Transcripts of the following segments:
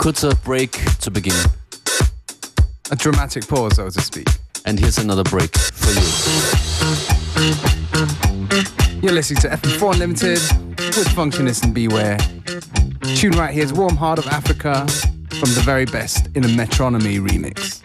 kurzer Break zu Beginn. A dramatic pause, so to speak. And here's another break for you. You're listening to FM4 Unlimited with Functionist and Beware. Tune right here is Warm Heart of Africa from the very best in a Metronomy remix.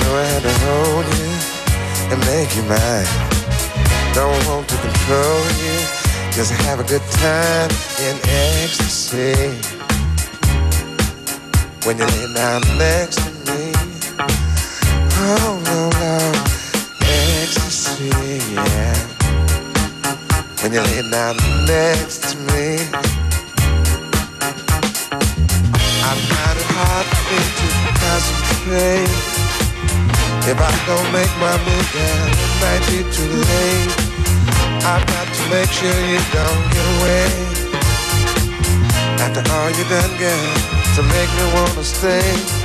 I knew I had to hold you and make you mine. Don't want to control you, just have a good time in ecstasy. When you lay down next to me, oh no, no, ecstasy, yeah. When you lay down next to me, I find it hard to concentrate. If I don't make my move, then it might be too late. I've got to make sure you don't get away. After all you done, girl, to make me wanna stay.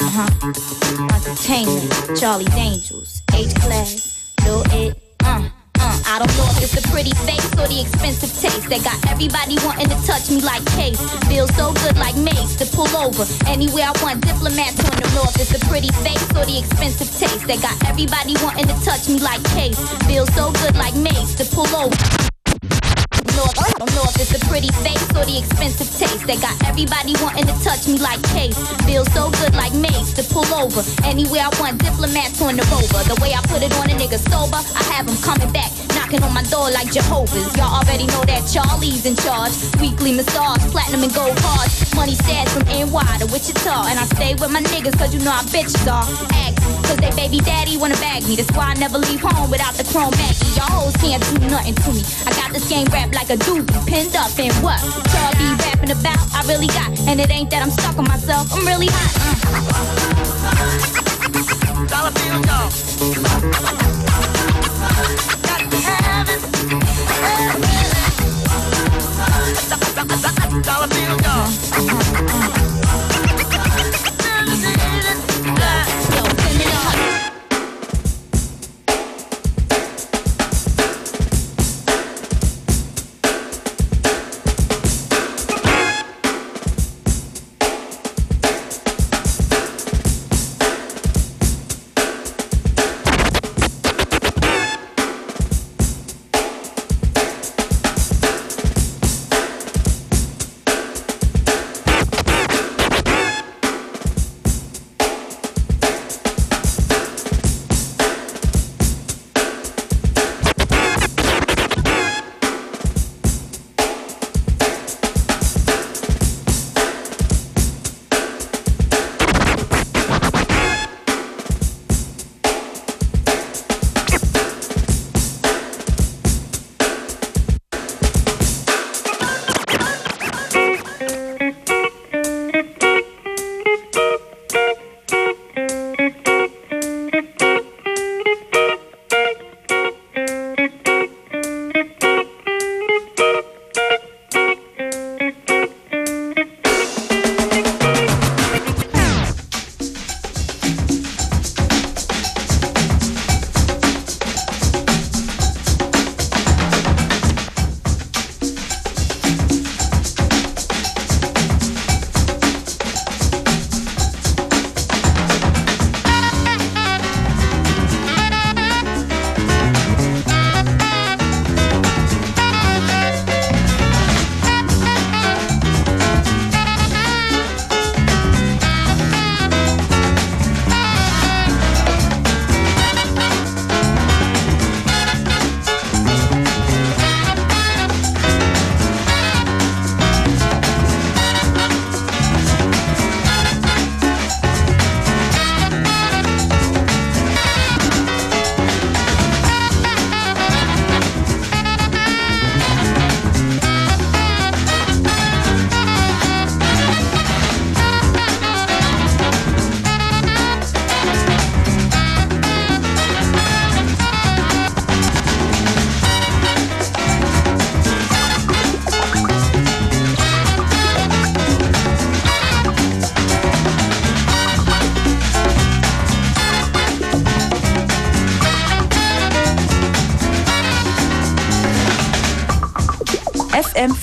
Uh-huh. Entertainment, Charlie's Angels, H class, Lil It, uh, uh. I don't know if it's a pretty face. Anywhere I want diplomats on the north. It's the pretty face or the expensive taste. That got everybody wanting to touch me like case. Feels so good like Mase to pull over north. I don't know if it's the pretty face or the expensive taste that got everybody wanting to touch me like case. Feels so good like Mase to pull over. Anywhere I want diplomats on the rover. The way I put it on a nigga sober, I have him coming back, knocking on my door like Jehovah's. Y'all already know that Charlie's in charge. Weekly massage, platinum and gold cards. Money stats from NY to Wichita. And I stay with my niggas cause you know I bitches are. Act Cause they baby daddy wanna bag me. That's why I never leave home without the chrome Maggie. Y'all hoes can't do nothing to me. I got this game wrapped like a doobie, pinned up in what? what y'all be rapping about. I really got, and it ain't that I'm stuck on myself. I'm really hot. Dollar bill, y'all. Got. Dollar bill, y'all.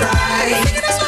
Yeah.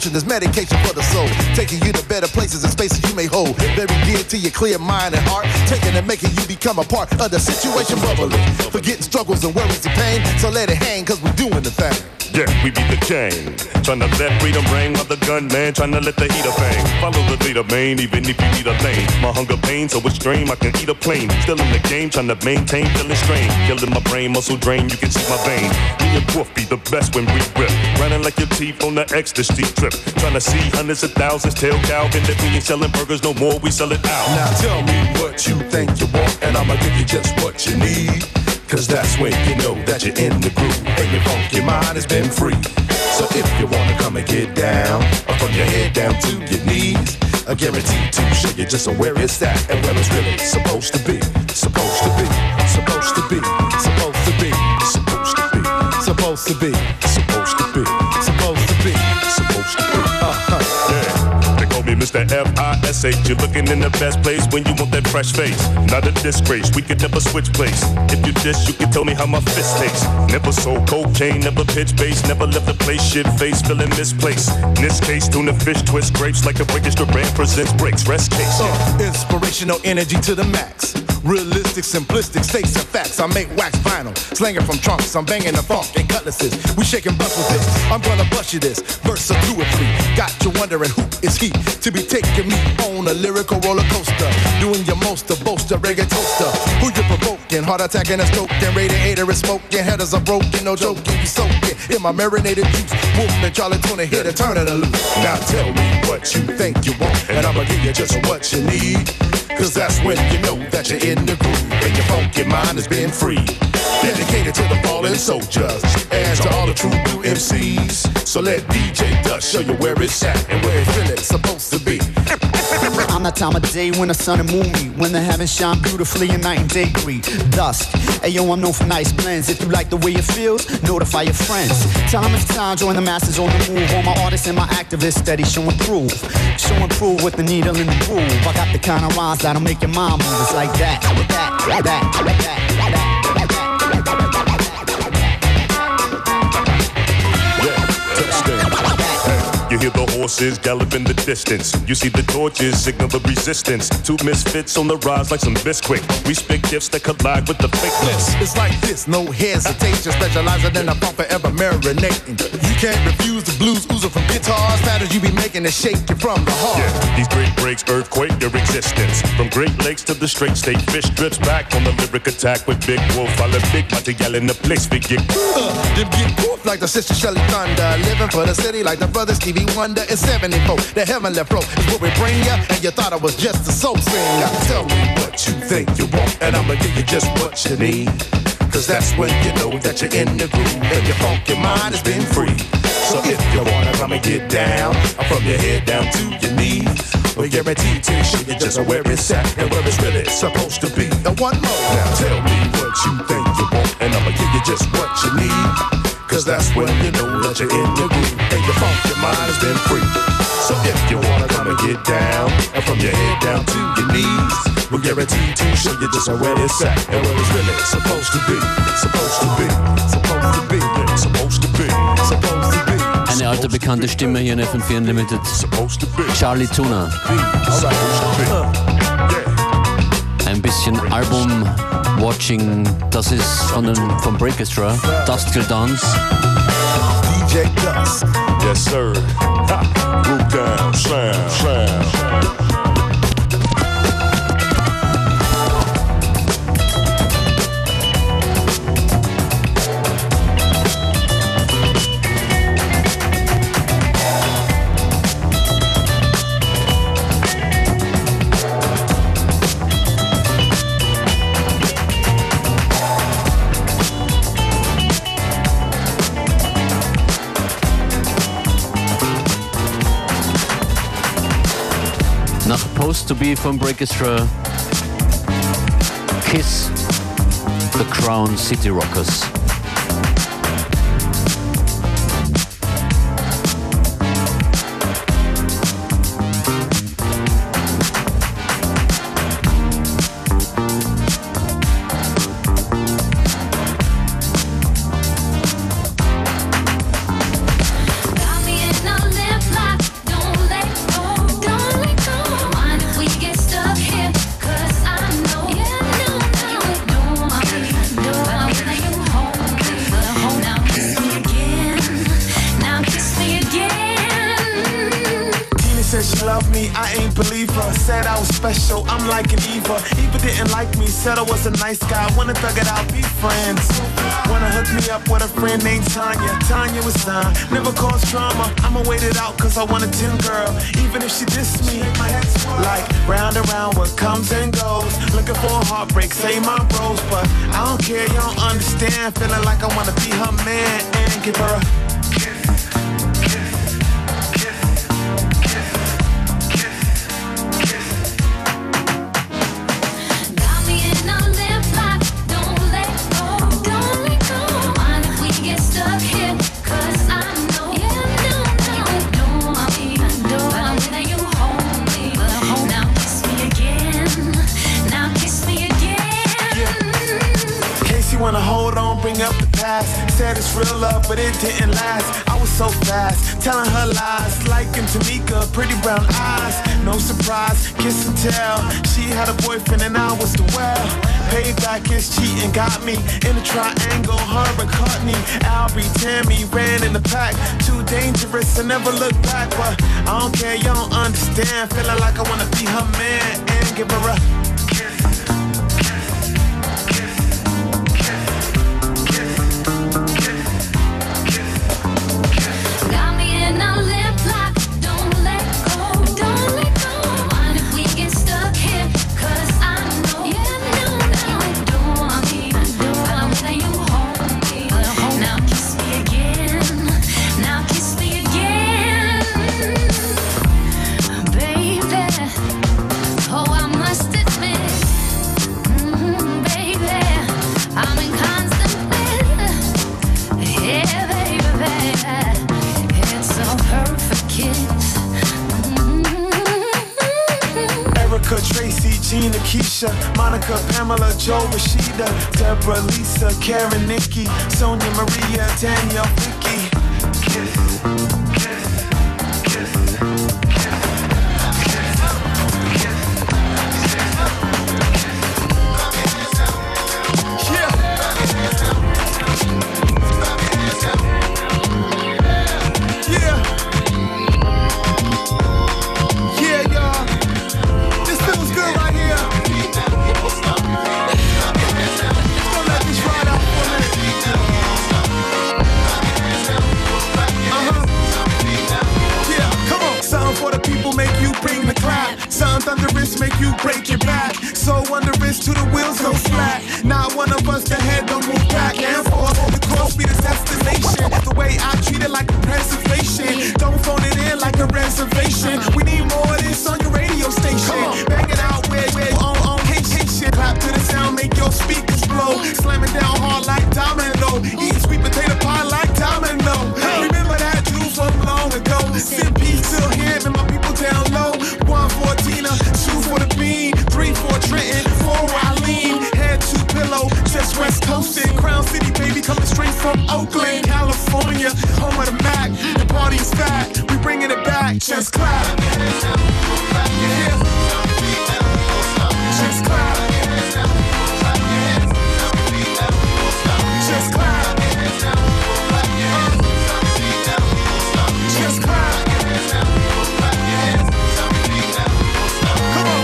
Marinated is medication for the soul. Taking you to better places and spaces you may hold. Very dear to your clear mind and heart. Taking and making you become a part of the situation bubbling. Forgetting struggles and worries and pain. So let it hang, cause we're doing the we be the gang. Tryna let freedom ring while the gunman tryna let the heat heater bang. Follow the leader, man, even if you need a lane. My hunger pain, so extreme, I can eat a plane. Still in the game, tryna maintain, feeling strain. Killing my brain, muscle drain, you can see my vein. Me and Wolf be the best when we rip. Running like your teeth on the ecstasy trip. Tryna see hundreds of thousands, tail Calvin. That we ain't selling burgers no more, we sell it out. Now tell me what you think you want, and I'ma give you just what you need. Cause that's when you know that you're in the groove and your funky mind has been free. So if you wanna come and get down, from your head down to your knees, I guarantee to show you just where it's at and where it's really supposed to be. Supposed to be, supposed to be, supposed to be, supposed to be, supposed to be, supposed to be, me Mr. F-I-S-H. You're looking in the best place when you want that fresh face. Not a disgrace, we could never switch place. If you dish, you can tell me how my fist tastes. Never sold cocaine, never pitch base, never left the place shit face, feeling misplaced. In this case, tuna fish twist grapes like a breakage brand presents breaks. Rest case. Uh, inspirational energy to the max. Realistic, simplistic, states and facts. I make wax vinyl, slanging from trunks. I'm banging the funk and cutlasses. We shaking butts with this. I'm gonna bust you this. Verse of two or three. Got you wondering who is he to be taking me on a lyrical roller coaster. Doing your most to boast a reggae toaster. Who you provoking? Heart attacking and stroking. Radiator is smoking. Headers are broken. No joking. You soaking in my marinated juice. Wolfman Charlie Tuna here to turn it loose. Now tell me what you think you want, and I'ma give you just what you need. Cause that's when you know that you're in the groove and your funky mind has been free. Dedicated to the fallen soldiers and to all the true blue MCs. So let DJ Dusk show you where it's at and where it's really supposed to be. I'm that time of day when the sun and moon meet, when the heavens shine beautifully and night and day greet. Dusk, hey yo, I'm known for nice blends. If you like the way it feels, notify your friends. Them it's time, join the masses on the move. All my artists and my activists steady showing proof. Showing proof with the needle in the groove. I got the kind of rhymes that'll make your mind move. It's like that, that, that, that, hear the horses gallop in the distance. You see the torches signal the resistance. Two misfits on the rise like some bisquick. We spit gifts that collide with the fakeness. It's like this, no hesitation. Specializing in a funk forever marinating. You can't refuse the blues oozing from guitars. Patterns you be making to shake you from the heart. Yeah, these great breaks earthquake their existence. From Great Lakes to the straight state, fish drips back on the lyric attack with Big Wolf. I let Big Monty yell in the place we get. Uh, them get poof like the sister Shelly Thunder. Living for the city like the brother Stevie Wonder. It's 74. The heavenly flow is what we bring ya. And you thought I was just a soul singer. Tell me what you think you want, and I'ma give you just what you need. Cause that's when you know that you're in the groove and your funky mind has been free. So if you wanna come and get down, from your head down to your knees, we're guaranteed to show you just where it's at and where it's really supposed to be. And one more, now tell me what you think you want, and I'ma give you just what you need. Cause that's when you know that you're in the groove and your funky mind has been free. So if you wanna come and get down, and from your head down to your knees, we're guaranteed to show you just where it's at and where it's really supposed to be. Supposed to be. Supposed to be. Supposed to be. Supposed to be. Eine alte bekannte Stimme hier in FM4 Unlimited. Supposed to be. Ein bisschen Album-Watching. Das ist von den, vom Breakestra. Dust Dance. DJ Dusk. Yes, sir. Ha. Down, slam, slam. Supposed to Be vom Breakestra. Kiss the Crown City Rockers. Ain't believe her. Said I was special, I'm like an Eva. Eva didn't like me, said I was a nice guy. Wanna thug it out, be friends. Wanna hook me up with a friend named Tanya. Tanya was fine, never caused drama. I'ma wait it out cause I want a 10 girl. Even if she diss me, my head's like round and round what comes and goes. Looking for a heartbreak, say my bros, but I don't care, you don't understand. Feeling like I wanna be her man and give her a Said it's real love, but it didn't last. I was so fast, telling her lies. Liking Tamika, pretty brown eyes. No surprise, kiss and tell. She had a boyfriend and I was the well. Payback is cheating, got me in a triangle. Her and Courtney, Albie, Tammy ran in the pack. Too dangerous, I never look back. But I don't care, you don't understand. Feeling like I wanna be her man and give her a Lisa, Karen, Nikki, Sonia, Maria, Danielle, Crown City, baby, coming straight from Oakland, California. Home of the Mac. The party's back. We bringing it back. Just clap. Just clap. Just clap.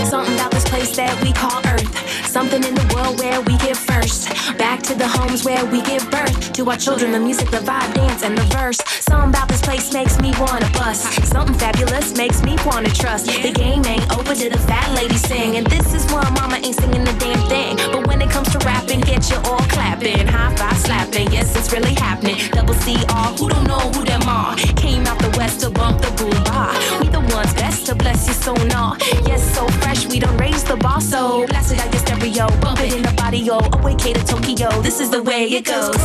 Something about this place that we call Earth. Something in the world where we get first to the homes where we give birth to our children the music, the vibe, dance, and the verse. Something about this place makes me wanna bust. Something fabulous makes me wanna trust. The game ain't over to the fat lady sing. And this is why mama ain't singing the damn thing. But when it comes to rapping, get you all clapping. High five slapping, yes, it's really happening. Double C R, who don't know who them are? Came out the west to bump the boom bar. We the ones best to bless you so sonar. Yes, so fresh, we don't raise the bar. So it like a stereo. Bump it in the body, yo. Away K to Tokyo. This is the way it goes.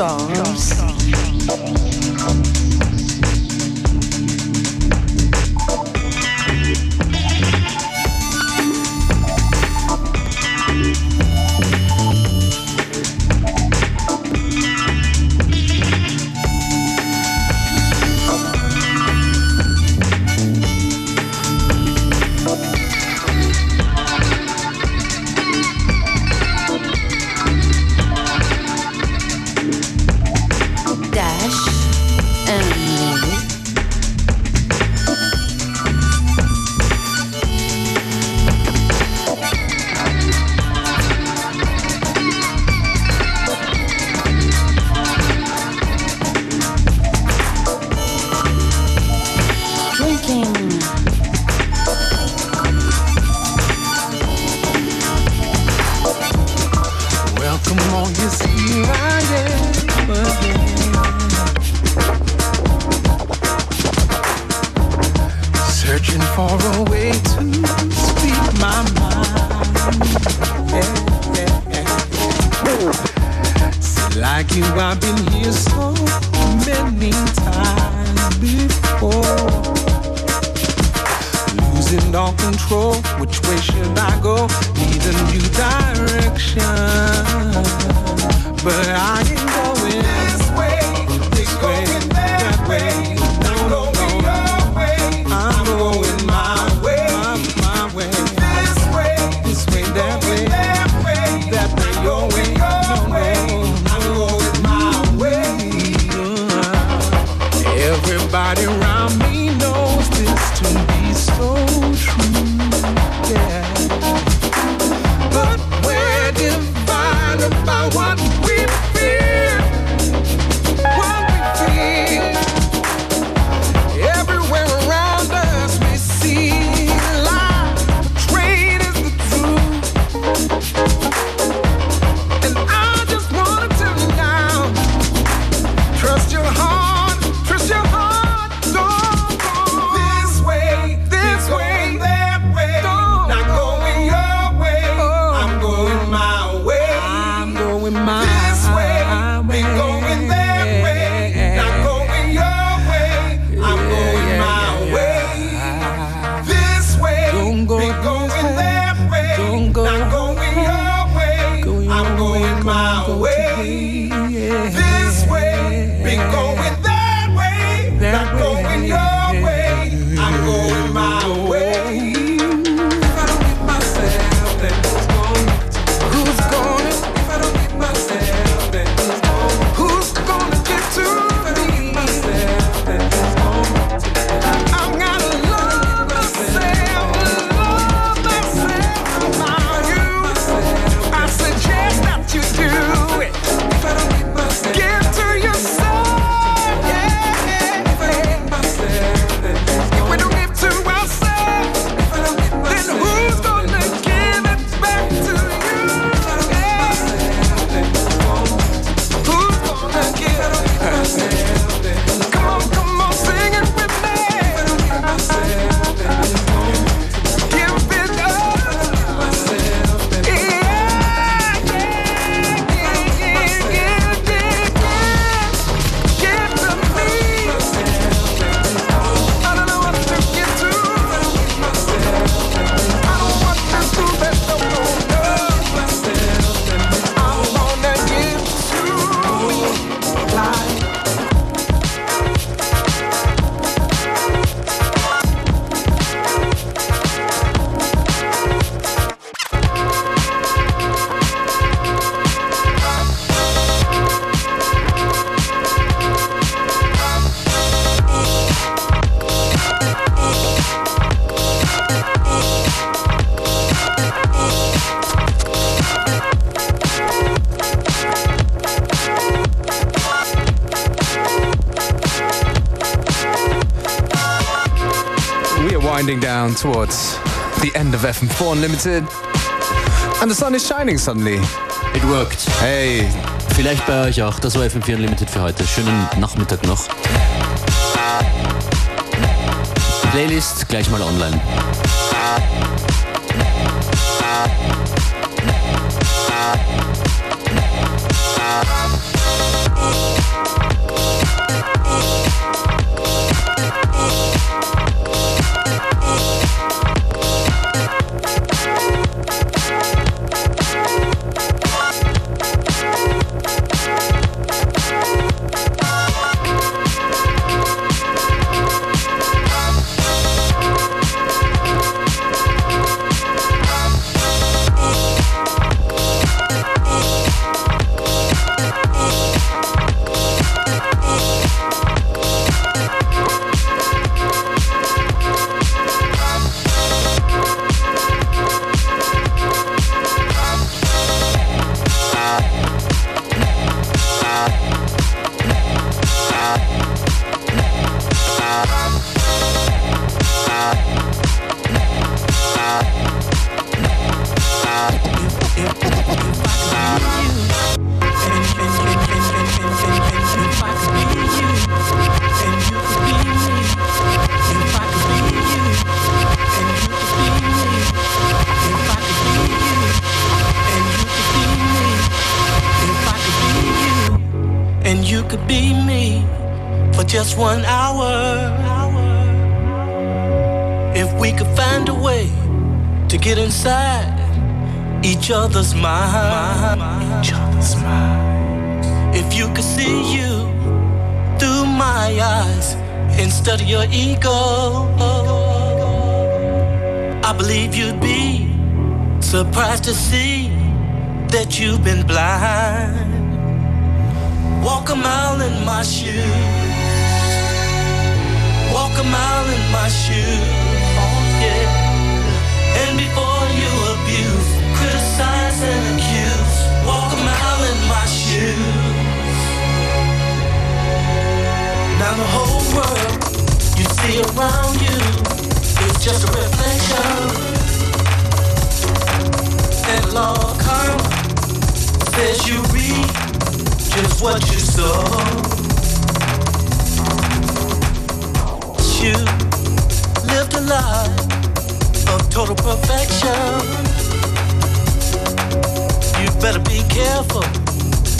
And I ain't towards the end of FM4 Unlimited. And the sun is shining suddenly. It worked. Hey, Vielleicht bei euch auch. Das war FM4 Unlimited für heute. Schönen Nachmittag noch. Playlist gleich mal online. And eyes instead of your ego, I believe you'd be surprised to see that you've been blind. Walk a mile in my shoes. Walk a mile in my shoes. Oh, yeah. And before you abuse, criticize and accuse, walk a mile in my shoes. Now the whole world you see around you is just a reflection. And law karma says you reap just what you sow. You lived a life of total perfection. You better be careful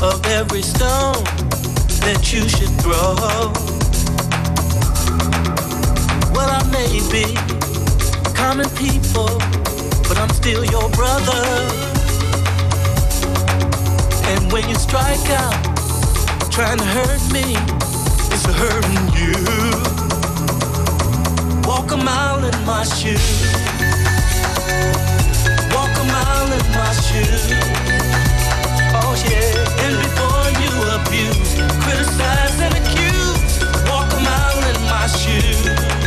of every stone that you should throw. may common people, but I'm still your brother. And when you strike out, trying to hurt me, it's hurting you. Walk a mile in my shoes. Walk a mile in my shoes. Oh yeah. And before you abuse, criticize and accuse, walk a mile in my shoes.